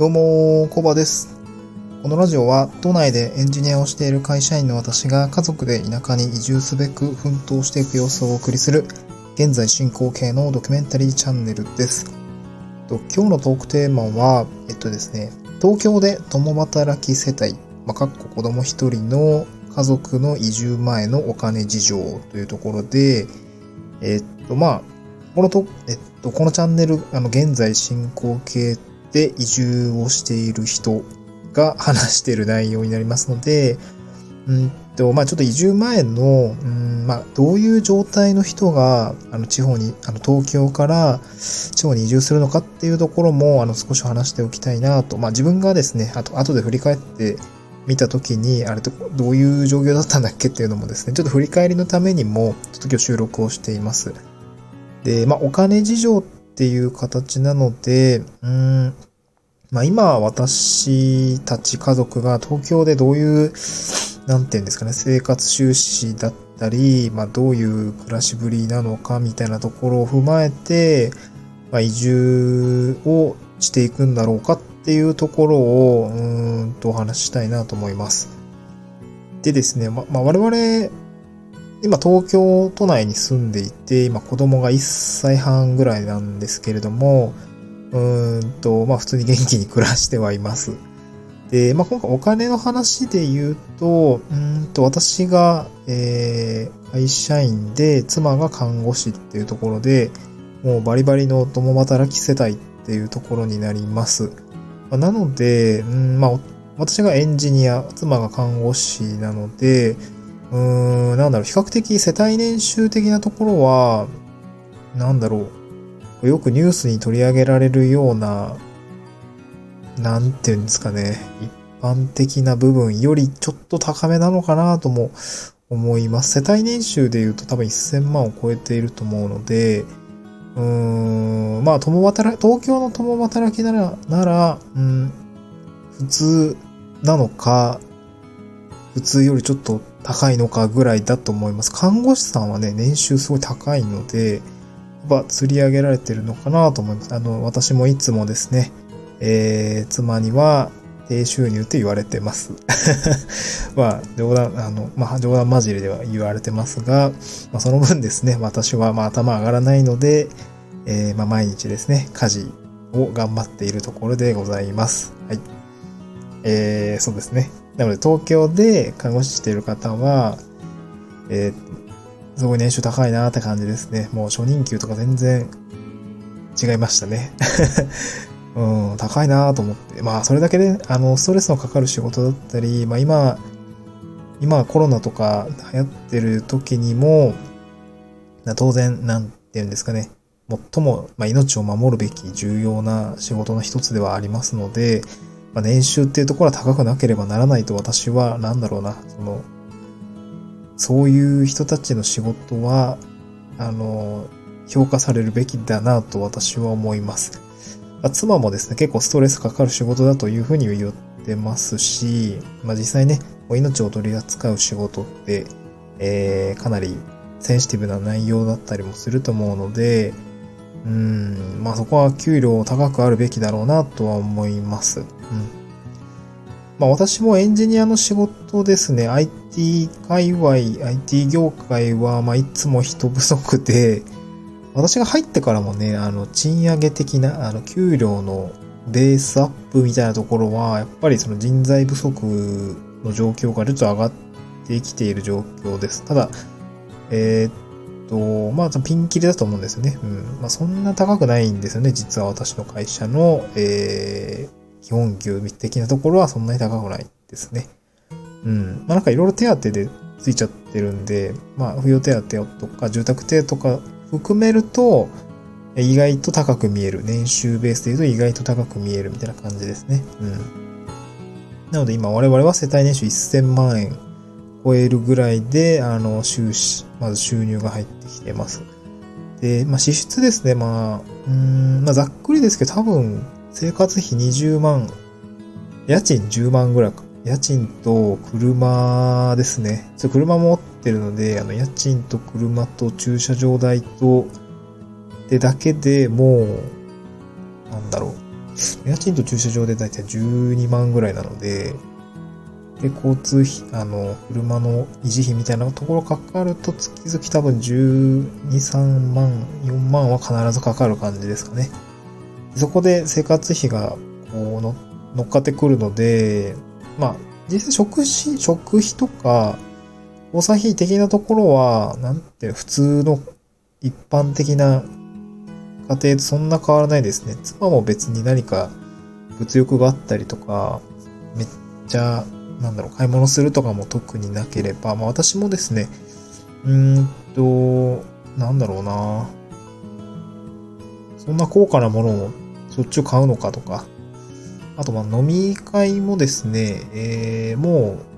どうも、コバです。このラジオは、都内でエンジニアをしている会社員の私が家族で田舎に移住すべく奮闘していく様子をお送りする、現在進行形のドキュメンタリーチャンネルです。今日のトークテーマは、えっとですね、東京で共働き世帯、まあ、かっこ子供一人の家族の移住前のお金事情というところで、えっと、まあ、このと、えっと、このチャンネル、あの、現在進行形で移住をしている人が話している内容になりますので、うんと、まあちょっと移住前の、うん、まあどういう状態の人が、あの地方に、あの東京から地方に移住するのかっていうところも、あの少し話しておきたいなと、まあ自分がですね、あと後で振り返って見たときに、あれとどういう状況だったんだっけっていうのもですね、ちょっと振り返りのためにも、ちょっと今日収録をしています。で、まあお金事情っていう形なので、うん、まあ今私たち家族が東京でどういう、なんていうんですかね、生活収支だったり、まあどういう暮らしぶりなのかみたいなところを踏まえて、まあ移住をしていくんだろうかっていうところを、うんとお話ししたいなと思います。でですね、ま、まあ我々、今東京都内に住んでいて、今子供が1歳半ぐらいなんですけれども、うんと、まあ普通に元気に暮らしてはいます。で、まあ今回お金の話で言うと、うんと私が、えー、会社員で妻が看護師っていうところで、もうバリバリの共働き世帯っていうところになります。まあなので、うん、まあ私がエンジニア、妻が看護師なので、うーん、なんだろう、比較的世帯年収的なところは、なんだろう、よくニュースに取り上げられるような、なんていうんですかね、一般的な部分よりちょっと高めなのかなとも思います。世帯年収で言うと多分1000万を超えていると思うので、うーん、まあ、共働き、東京の共働きなら、なら、うん、普通なのか、普通よりちょっと高いのかぐらいだと思います。看護師さんはね、年収すごい高いので、やっぱ釣り上げられてるのかなと思います。あの、私もいつもですね、えー、妻には低収入って言われてます。まあ、冗談、あの、まあ、冗談交じりでは言われてますが、まあ、その分ですね、私はまあ頭上がらないので、えー、まあ、毎日ですね、家事を頑張っているところでございます。はい。えー、そうですね。なので、東京で看護師してる方は、えー、すごい年収高いなって感じですね。もう初任給とか全然違いましたね。うん、高いなと思って。まあ、それだけで、あの、ストレスのかかる仕事だったり、まあ今、今コロナとか流行ってる時にも、当然、なんていうんですかね。最も、まあ、命を守るべき重要な仕事の一つではありますので、まあ、年収っていうところは高くなければならないと私は、なんだろうな、その、そういう人たちの仕事は、あの、評価されるべきだなと私は思います。妻もですね、結構ストレスかかる仕事だというふうに言ってますし、まあ実際ね、命を取り扱う仕事って、えー、かなりセンシティブな内容だったりもすると思うので、うん、まあそこは給料高くあるべきだろうなとは思います。まあ私もエンジニアの仕事ですね、IT 界隈、IT 業界は、まあいつも人不足で、私が入ってからもね、あの、賃上げ的な、あの、給料のベースアップみたいなところは、やっぱりその人材不足の状況がちょっと上がってきている状況です。ただ、えー、っと、まあ、ピンキリだと思うんですよね。うん。まあ、そんな高くないんですよね。実は私の会社の、えー、基本給的なところはそんなに高くないですね。うん。まあ、なんかいろいろ手当でついちゃってるんで、まあ、扶養手当とか住宅手当とか含めると、意外と高く見える。年収ベースで言うと意外と高く見えるみたいな感じですね。うん。なので今我々は世帯年収1000万円超えるぐらいで、あの、収支、まず収入が入ってきてます。で、まあ支出ですね。まあ、うん、まあざっくりですけど多分生活費20万、家賃10万ぐらいか。家賃と車ですね。ちょ車持ってるので、あの、家賃と車と駐車場代と、でだけでもう、なんだろう。家賃と駐車場でだいたい12万ぐらいなので、で、交通費、あの、車の維持費みたいなところかかると、月々多分12、3万、4万は必ずかかる感じですかね。そこで生活費が、こうの、乗っかってくるので、まあ、実際食費、食費とか、交際費的なところは、なんて、普通の一般的な家庭とそんな変わらないですね。妻も別に何か物欲があったりとか、めっちゃなんだろう、買い物するとかも特になければ、まあ私もですね、うーんと、なんだろうなそんな高価なものをしょっちゅう買うのかとか、あとまあ飲み会もですね、えー、もう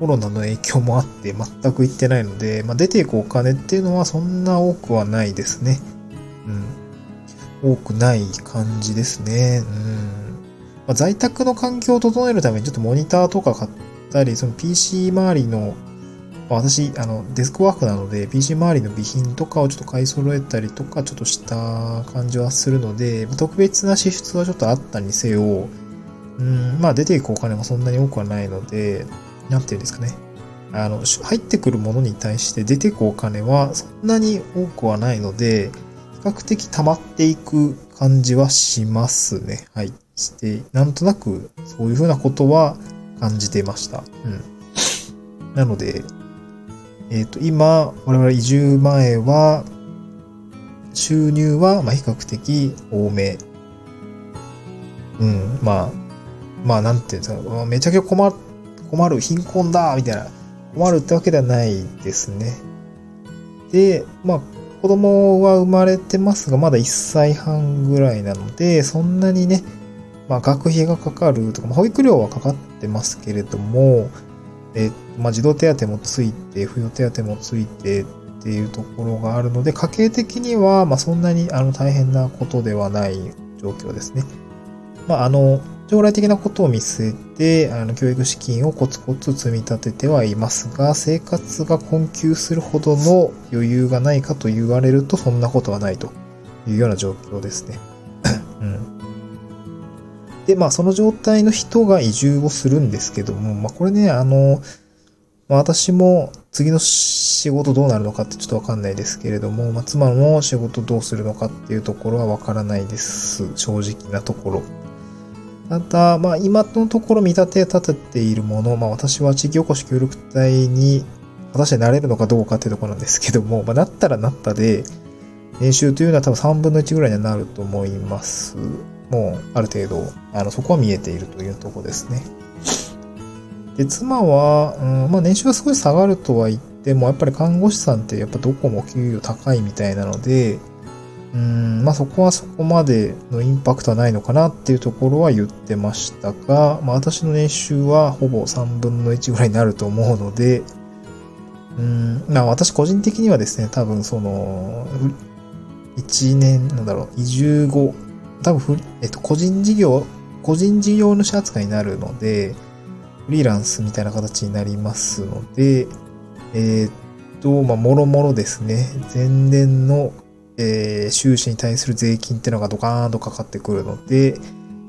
コロナの影響もあって全く行ってないので、まあ、出ていくお金っていうのはそんな多くはないですね。うん。多くない感じですね。うん。まあ、在宅の環境を整えるためにちょっとモニターとか買ったり、その PC 周りの、ま、私、あの、デスクワークなので、PC 周りの備品とかをちょっと買い揃えたりとか、ちょっとした感じはするので、特別な支出はちょっとあったにせよ、うん、まあ出ていくお金もそんなに多くはないので、なんていうんですかね。あの、入ってくるものに対して出ていくお金はそんなに多くはないので、比較的溜まっていく感じはしますね。はい。して、なんとなくそういうふうなことは感じてました。うん。なので、えっ、ー、と、今、我々移住前は、収入は、まあ比較的多め。うん、まあ、まあ、なんていうんですか、めちゃくちゃ困、困る、貧困だみたいな、困るってわけではないですね。で、まあ、子供は生まれてますが、まだ1歳半ぐらいなので、そんなにね、まあ、学費がかかるとか、まあ、保育料はかかってますけれども、えまあ、児童手当もついて、扶養手当もついてっていうところがあるので、家計的には、ま、そんなにあの大変なことではない状況ですね。まあ、あの、将来的なことを見据えて、あの、教育資金をコツコツ積み立ててはいますが、生活が困窮するほどの余裕がないかと言われると、そんなことはないというような状況ですね。うん。で、まあ、その状態の人が移住をするんですけども、まあ、これね、あの、まあ、私も次の仕事どうなるのかってちょっとわかんないですけれども、まあ、妻も仕事どうするのかっていうところはわからないです。正直なところ。ただ、まあ、今のところ見立て立てているもの、まあ、私は地域おこし協力隊に果たしてなれるのかどうかっていうところなんですけども、まあ、なったらなったで、年収というのは多分3分の1ぐらいにはなると思います。もうある程度、あの、そこは見えているというとこですね。で、妻は、うん、まあ年収が少し下がるとは言っても、やっぱり看護師さんってやっぱどこも給与高いみたいなので、うん、まあそこはそこまでのインパクトはないのかなっていうところは言ってましたが、まあ私の年収はほぼ3分の1ぐらいになると思うので、うん、まあ私個人的にはですね、多分その、1年、なんだろう、移住後、多分えっと、個人事業、個人事業主扱いになるので、フリーランスみたいな形になりますので、えー、っと、まあ、もろもろですね、前年の、えー、収支に対する税金っていうのがドカーンとかかってくるので、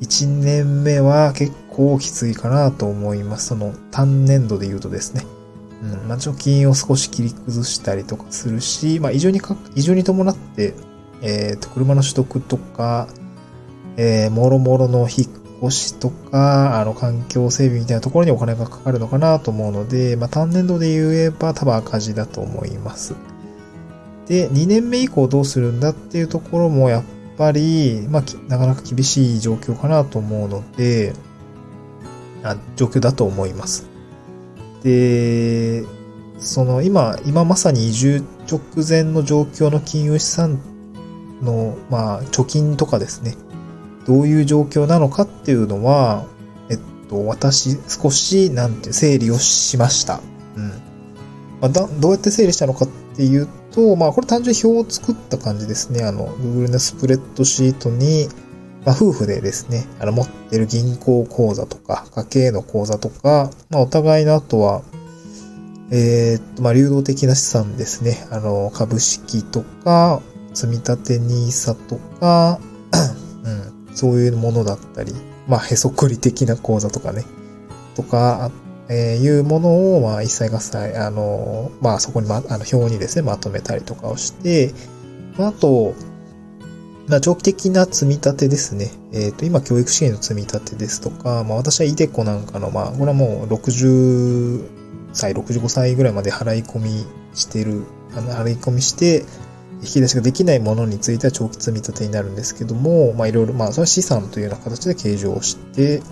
1年目は結構きついかなと思います。その単年度で言うとですね。うん、まあ、貯金を少し切り崩したりとかするし、まあ、異常にか、異常に伴って、えっ、と、車の取得とか、えー、もろもろの引っ越しとか、あの、環境整備みたいなところにお金がかかるのかなと思うので、まあ、単年度で言えば多分赤字だと思います。で、2年目以降どうするんだっていうところもやっぱり、まあ、なかなか厳しい状況かなと思うので、あ状況だと思います。で、その今、今まさに移住直前の状況の金融資産の、まあ、貯金とかですね。どういう状況なのかっていうのは、えっと、私少し、なんて、整理をしました。うん。まあ、だどうやって整理したのかっていうと、まあ、これ単純に表を作った感じですね。あの、Google のスプレッドシートに、まあ、夫婦でですね、あの、持ってる銀行口座とか、家計の口座とか、まあ、お互いの後は、えー、っと、まあ、流動的な資産ですね。あの、株式とか、積立 NISA とか、そういうものだったり、まあ、へそくり的な講座とかね、とか、えー、いうものを、まあ、一切合切、あの、まあ、そこに、ま、あの、表にですね、まとめたりとかをして、あ、あと、まあ、長期的な積み立てですね。えっ、ー、と、今、教育支援の積み立てですとか、まあ、私はイデコなんかの、まあ、これはもう60歳、65歳ぐらいまで払い込みしてる、あの、払い込みして、引き出しができないものについては長期積み立てになるんですけども、まあ、いろいろ、まあ、それは資産というような形で計上して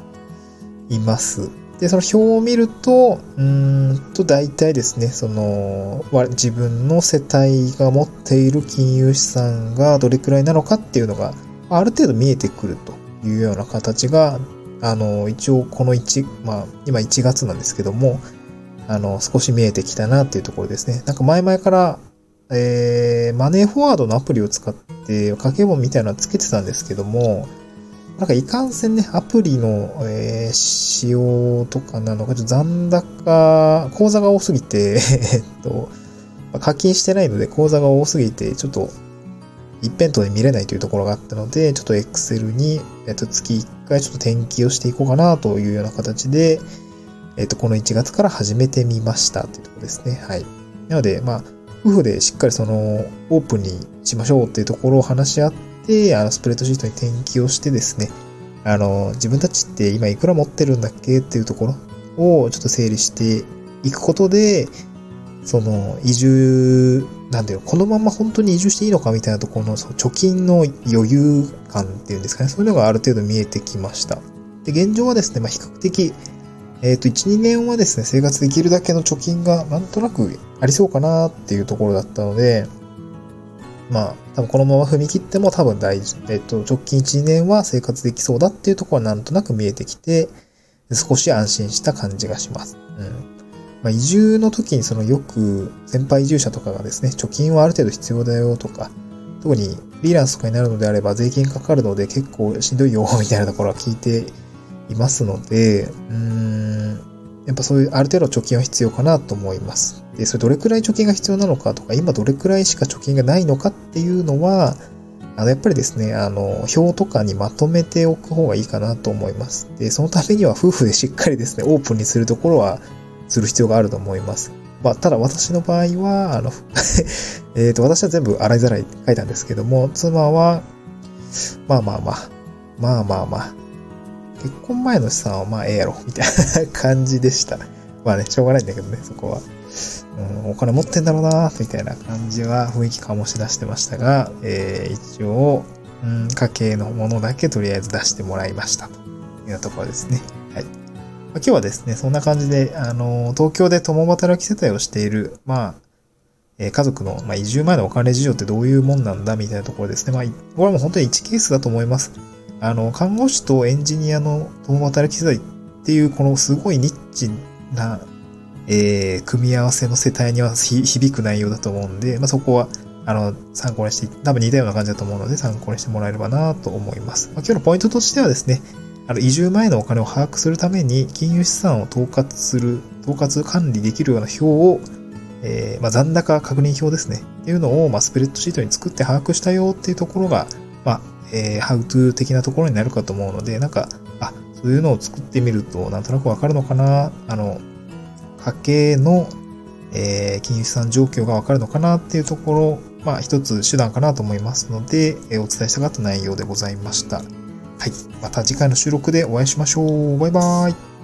います。で、その表を見ると、うんと、大体ですね、その、自分の世帯が持っている金融資産がどれくらいなのかっていうのが、ある程度見えてくるというような形が、あの、一応この1、まあ、今1月なんですけども、あの、少し見えてきたなっていうところですね。なんか前々から、えー、マネーフォワードのアプリを使って家計簿みたいなのつけてたんですけども、なんかいかんせんね、アプリの、えー、使用とかなのか、ちょっと残高、口座が多すぎて、えっと、課金してないので口座が多すぎて、ちょっと一辺倒で見れないというところがあったので、ちょっと Excel に、えっと、月1回ちょっと転記をしていこうかなというような形で、えっと、この1月から始めてみましたというところですね。はい。なので、まあ、夫婦でしっかりその、オープンにしましょうっていうところを話し合って、あの、スプレッドシートに転記をしてですね、あの、自分たちって今いくら持ってるんだっけっていうところをちょっと整理していくことで、その、移住、なんだよ、このまま本当に移住していいのかみたいなところの、その貯金の余裕感っていうんですかね、そういうのがある程度見えてきました。で、現状はですね、まあ、比較的、えっ、ー、と、1、2年はですね、生活できるだけの貯金がなんとなくありそうかなっていうところだったので、まあ、多分このまま踏み切っても多分大事。えっと、直近1、2年は生活できそうだっていうところはなんとなく見えてきて、少し安心した感じがします。うん。まあ、移住の時にそのよく先輩移住者とかがですね、貯金はある程度必要だよとか、特にフリーランスとかになるのであれば税金かかるので結構しんどいよみたいなところは聞いていますので、うーん、やっぱそういうある程度貯金は必要かなと思います。で、それどれくらい貯金が必要なのかとか、今どれくらいしか貯金がないのかっていうのは、あの、やっぱりですね、あの、表とかにまとめておく方がいいかなと思います。で、そのためには夫婦でしっかりですね、オープンにするところはする必要があると思います。まあ、ただ私の場合は、あの えっと、私は全部洗いざらい書いたんですけども、妻は、まあまあまあ、まあまあまあ、結婚前の資産はまあええやろ、みたいな感じでした。まあね、しょうがないんだけどね、そこは。うん、お金持ってんだろうな、みたいな感じは雰囲気醸し出してましたが、えー、一応、うん、家計のものだけとりあえず出してもらいましたというところですね。はい。まあ、今日はですね、そんな感じで、あの、東京で共働き世帯をしている、まあ、えー、家族の、まあ、移住前のお金事情ってどういうもんなんだみたいなところですね。まあ、これはもう本当に1ケースだと思います。あの、看護師とエンジニアの共働き世代っていう、このすごいニッチな、えー、組み合わせの世帯には響く内容だと思うんで、まあ、そこは、あの、参考にして、多分似たような感じだと思うので、参考にしてもらえればなと思います。まあ、今日のポイントとしてはですね、あの、移住前のお金を把握するために、金融資産を統括する、統括管理できるような表を、えー、まあ、残高確認表ですね。っていうのを、まあ、スプレッドシートに作って把握したよっていうところが、まあ、えー、ハウトゥー的なところになるかと思うので、なんか、あ、そういうのを作ってみると、なんとなくわかるのかな、あの、家計の、えー、金融資産状況がわかるのかなっていうところ、まあ、一つ手段かなと思いますので、えー、お伝えしたかった内容でございました。はい。また次回の収録でお会いしましょう。バイバーイ。